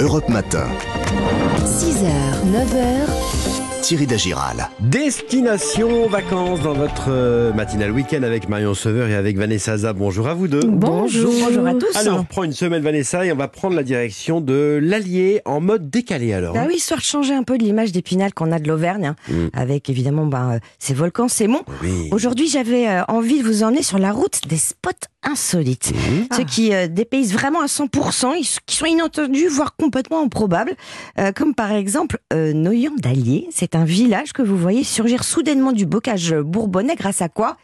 Europe Matin. 6h, 9h, Thierry Dagiral. Destination vacances dans votre euh, matinale week-end avec Marion Sauveur et avec Vanessa Zah. Bonjour à vous deux. Bonjour. Bonjour à tous. Alors, on prend une semaine Vanessa et on va prendre la direction de l'Allier en mode décalé alors. Bah oui, histoire de changer un peu de l'image d'Épinal qu'on a de l'Auvergne, hein, Mm. avec évidemment ces volcans, ces monts. Oui. Aujourd'hui, j'avais euh, envie de vous emmener sur la route des spots insolites. Ceux qui euh, dépaysent vraiment à 100%, ils- qui sont inattendus, voire complètement improbables. Euh, comme par exemple euh, Noyan d'Allier. C'est un village que vous voyez surgir soudainement du bocage bourbonnais grâce à quoi?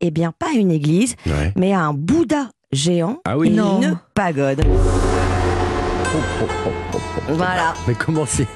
Eh bien, pas à une église, Ouais. mais à un Bouddha géant Ah oui. et Non. une pagode. Oh, oh, oh, oh, oh. Voilà. Mais comment c'est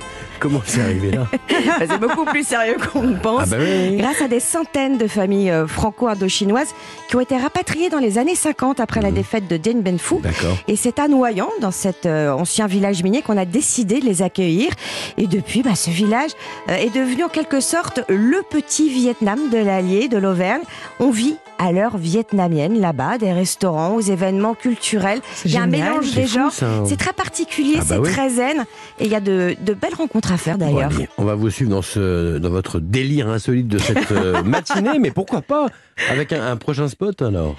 comment c'est arrivé là Bah, c'est beaucoup plus sérieux qu'on ne pense. Ah bah oui. Grâce à des centaines de familles euh, franco-indochinoises qui ont été rapatriées dans les années 50 après la défaite de Dien Bien Phu. D'accord. Et c'est à Noyant, dans cet euh, ancien village minier, qu'on a décidé de les accueillir. Et depuis, bah, ce village euh, est devenu en quelque sorte le petit Vietnam de l'Allier, de l'Auvergne. On vit à l'heure vietnamienne là-bas, des restaurants, aux événements culturels. Il y a un mélange C'est des genres. C'est très particulier, Ah bah c'est oui. très zen. Et il y a de, de belles rencontres à faire Bon, d'ailleurs. allez, on va vous suivre dans, ce, dans votre délire insolite de cette euh, matinée, mais pourquoi pas avec un, un prochain spot alors?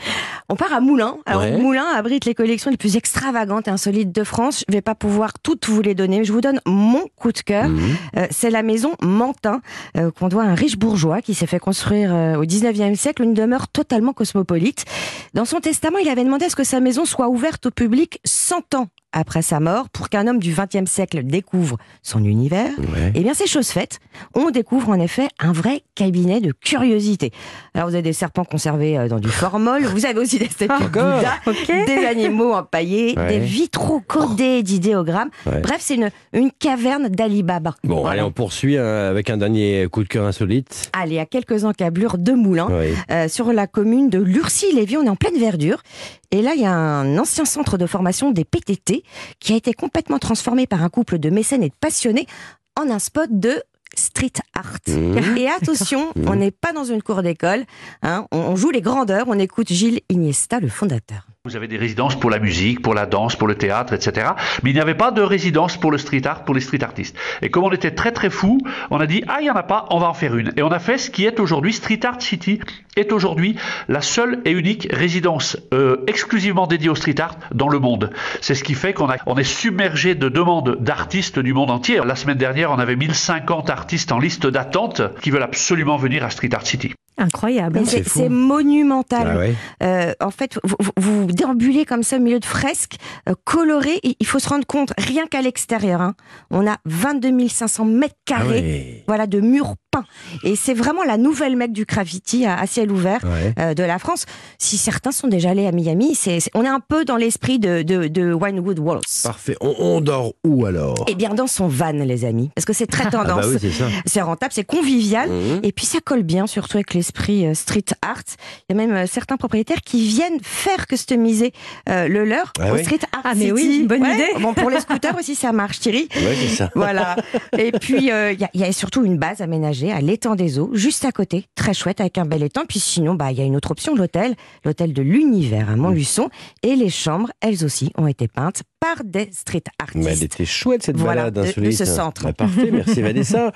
On part à Moulins. Alors Ouais. Moulins abrite les collections les plus extravagantes et insolites de France. Je vais pas pouvoir toutes vous les donner, mais je vous donne mon coup de cœur. Mhm. Euh, c'est la maison Mantin euh, qu'on doit à un riche bourgeois qui s'est fait construire euh, au 19e siècle une demeure totalement cosmopolite. Dans son testament, il avait demandé à ce que sa maison soit ouverte au public 100 ans après sa mort pour qu'un homme du 20e siècle découvre son univers. Ouais. Eh bien, c'est chose faite. On découvre en effet un vrai cabinet de curiosité. Alors, vous avez des serpents conservés euh, dans du formol, vous avez aussi des statues de Encore Bouddha, des animaux empaillés, Ouais. des vitraux codés d'idéogrammes. Ouais. Bref, c'est une, une caverne d'Ali Baba. Bon, Voilà. allez, on poursuit hein, avec un dernier coup de cœur insolite. Allez, à quelques encablures de Moulins, Oui. euh, sur la commune de Lurcy-Lévis, on est en pleine verdure. Et là, il y a un ancien centre de formation des PTT qui a été complètement transformé par un couple de mécènes et de passionnés en un spot de street art. Mmh. Et attention, on n'est pas dans une cour d'école, hein, on, on joue les grandeurs, on écoute Gilles Iniesta, le fondateur. Vous avez des résidences pour la musique, pour la danse, pour le théâtre, etc. Mais il n'y avait pas de résidence pour le street art, pour les street artistes. Et comme on était très très fous, on a dit ah il n'y en a pas, on va en faire une. Et on a fait ce qui est aujourd'hui Street Art City est aujourd'hui la seule et unique résidence euh, exclusivement dédiée au street art dans le monde. C'est ce qui fait qu'on on est submergé de demandes d'artistes du monde entier. La semaine dernière, on avait 1050 artistes en liste d'attente qui veulent absolument venir à Street Art City. Incroyable. C'est c'est fou. c'est monumental. Ah ouais. Euh, en fait, vous, vous- vous déambulez comme ça au milieu de fresques euh, colorées. Et il faut se rendre compte, rien qu'à l'extérieur, hein, on a 22 500 mètres Ah carrés ouais. voilà, de murs Et c'est vraiment la nouvelle mecque du graffiti à, à ciel ouvert Ouais. euh, de la France. Si certains sont déjà allés à Miami, c'est c'est- on est un peu dans l'esprit de, de, de Winewood Walls. Parfait. On, on dort où alors? Eh bien, dans son van, les amis. Parce que c'est très Ah tendance. bah oui, c'est ça. C'est rentable, c'est convivial. Mhm. Et puis ça colle bien, surtout avec l'esprit euh, street art. Il y a même euh, certains propriétaires qui viennent faire customiser euh, le leur Ah au street art Ah, mais city. oui, bonne idée. Bon, pour les scooters aussi, ça marche, Thierry. Ouais, c'est ça. Voilà. Et puis, euh, y, il y a surtout une base aménagée à l'étang des eaux, juste à côté, très chouette, avec un bel étang. Puis sinon, bah, il y a une autre option, l'hôtel, l'hôtel de l'univers à Montluçon. Et les chambres, elles aussi, ont été peintes par des street Mais elle artistes. était chouette cette Voilà, balade de- de insolite. ce centre. Bah, parfait, merci Vanessa.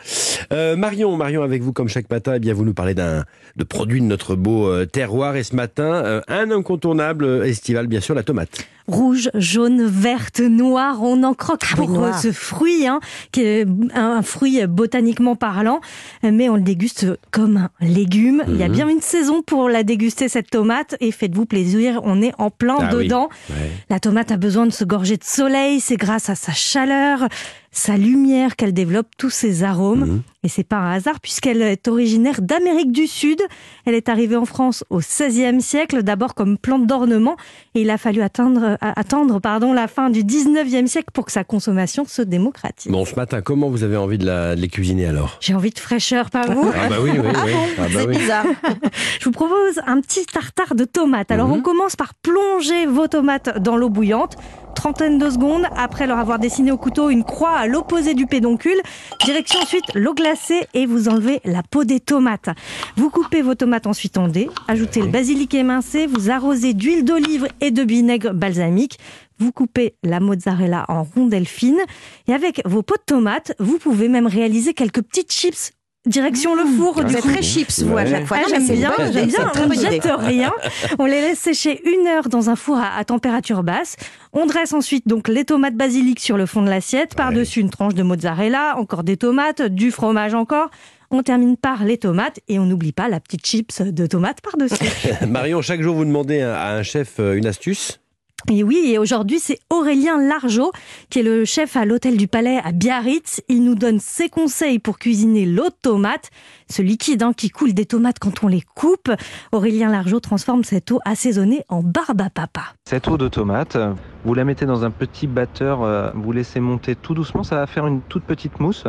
Euh, Marion, Marion avec vous comme chaque matin, eh bien vous nous parlez d'un de produits de notre beau euh, terroir et ce matin euh, un incontournable estival bien sûr la tomate. Rouge, jaune, verte, noire, on en croque Ah pour ce fruit, hein, qui est un fruit botaniquement parlant, mais on le déguste comme un légume. Il y a Mhm. bien une saison pour la déguster, cette tomate, et faites-vous plaisir, on est en plein Ah oui. dedans. Ouais. La tomate a besoin de se gorger de soleil, c'est grâce à sa chaleur, sa lumière qu'elle développe tous ses arômes. Mhm. Et c'est pas un hasard puisqu'elle est originaire d'Amérique du Sud. Elle est arrivée en France au XVIe siècle, d'abord comme plante d'ornement, et il a fallu atteindre, à- attendre pardon, la fin du XIXe siècle pour que sa consommation se démocratise. Bon ce matin comment vous avez envie de, la- de les cuisiner alors? J'ai envie de fraîcheur, pas vous? Ah bah oui oui, oui. Ah bah C'est oui. bizarre. Je vous propose un petit tartare de tomates. Alors Mhm. on commence par plonger vos tomates dans l'eau bouillante. Trentaine de secondes. Après leur avoir dessiné au couteau une croix à l'opposé du pédoncule, direction ensuite l'eau glacée et vous enlevez la peau des tomates. Vous coupez vos tomates ensuite en dés, ajoutez le basilic émincé, vous arrosez d'huile d'olive et de vinaigre balsamique. Vous coupez la mozzarella en rondelles fines et avec vos pots de tomates, vous pouvez même réaliser quelques petites chips direction le four. Vous du très chips, vous, à chaque fois. Ah, j'aime bien, j'aime bien. On ne jette rien. On les laisse sécher une heure dans un four à, à température basse. On dresse ensuite donc les tomates basilic sur le fond de l'assiette. Par-dessus une tranche de mozzarella, encore des tomates, du fromage encore. On termine par les tomates et on n'oublie pas la petite chips de tomates par-dessus. Marion, chaque jour, vous demandez à un chef euh, une astuce? Et oui, et aujourd'hui, c'est Aurélien Largeau, qui est le chef à l'hôtel du Palais à Biarritz. Il nous donne ses conseils pour cuisiner l'eau de tomate, ce liquide hein, qui coule des tomates quand on les coupe. Aurélien Largeau transforme cette eau assaisonnée en barbe à papa. Cette eau de tomate, vous la mettez dans un petit batteur, euh, vous laissez monter tout doucement, ça va faire une toute petite mousse.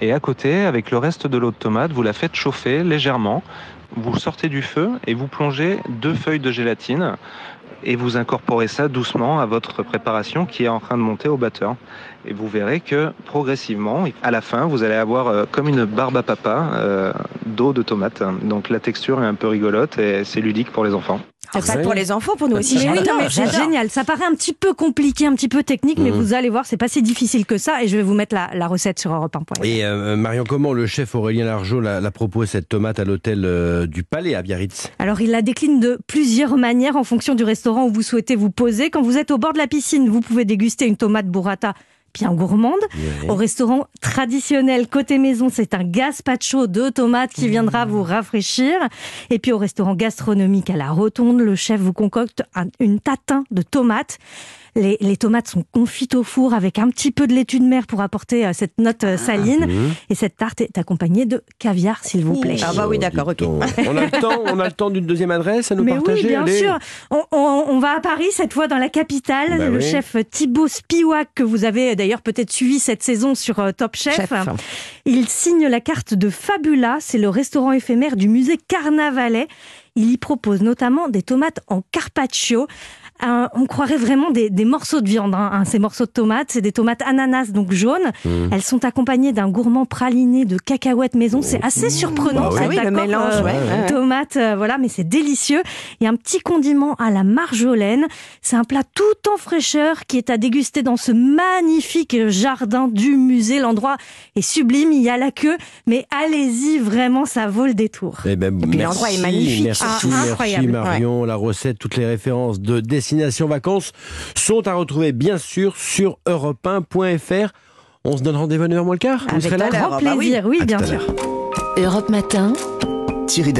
Et à côté, avec le reste de l'eau de tomate, vous la faites chauffer légèrement. Vous sortez du feu et vous plongez deux feuilles de gélatine et vous incorporez ça doucement à votre préparation qui est en train de monter au batteur. Et vous verrez que progressivement, à la fin, vous allez avoir euh, comme une barbe à papa euh, d'eau de tomate. Donc la texture est un peu rigolote et c'est ludique pour les enfants. C'est pas pour les enfants, pour nous aussi. Mais oui, non, mais c'est génial. Ça paraît un petit peu compliqué, un petit peu technique, mais Mhm. vous allez voir, c'est pas si difficile que ça. Et je vais vous mettre la, la recette sur Europe 1. Et euh, Marion, comment le chef Aurélien Largeau la, la propose, cette tomate, à l'hôtel euh, du Palais à Biarritz? Alors, il la décline de plusieurs manières en fonction du restaurant où vous souhaitez vous poser. Quand vous êtes au bord de la piscine, vous pouvez déguster une tomate burrata bien gourmande. Au restaurant traditionnel côté maison, c'est un gazpacho de tomates qui viendra vous rafraîchir. Et puis au restaurant gastronomique à la Rotonde, le chef vous concocte un- une tatin de tomates. Les, les tomates sont confites au four avec un petit peu de laitue de mer pour apporter euh, cette note euh, saline. Mhm. Et cette tarte est accompagnée de caviar, s'il vous plaît. Ah bah oui, d'accord, ok. donc. On a le temps, on a le temps d'une deuxième adresse à nous Mais partager. oui, bien allez. sûr. On, on- on va à Paris, cette fois dans la capitale. Bah le oui. chef Thibaut Spiwak, que vous avez d'ailleurs peut-être suivi cette saison sur euh, Top Chef. Chef. Il signe la carte de Fabula. C'est le restaurant éphémère du musée Carnavalet. Il y propose notamment des tomates en carpaccio. Un- on croirait vraiment des, des morceaux de viande, hein, hein, ces morceaux de tomates. C'est des tomates ananas, donc jaunes. Mmh. Elles sont accompagnées d'un gourmand praliné de cacahuètes maison. C'est assez surprenant. Bah oui. cet Ah oui, le accord, mélange, euh, ouais, ouais, ouais. tomates, euh, voilà, mais c'est délicieux. Il y a un petit condiment à la marjolaine. C'est un plat tout en fraîcheur qui est à déguster dans ce magnifique jardin du musée. L'endroit est sublime, il y a la queue, mais allez-y, vraiment, ça vaut le détour. Eh ben, puis merci, l'endroit est magnifique. Merci, Ah, merci incroyable. Marion. La recette, toutes les références de Destination Vacances sont à retrouver bien sûr sur europe1.fr. On se donne rendez-vous à 9h moins le quart Vous Avec serez là. Grand bah oui. plaisir, oui, bien sûr. Europe Matin Thierry.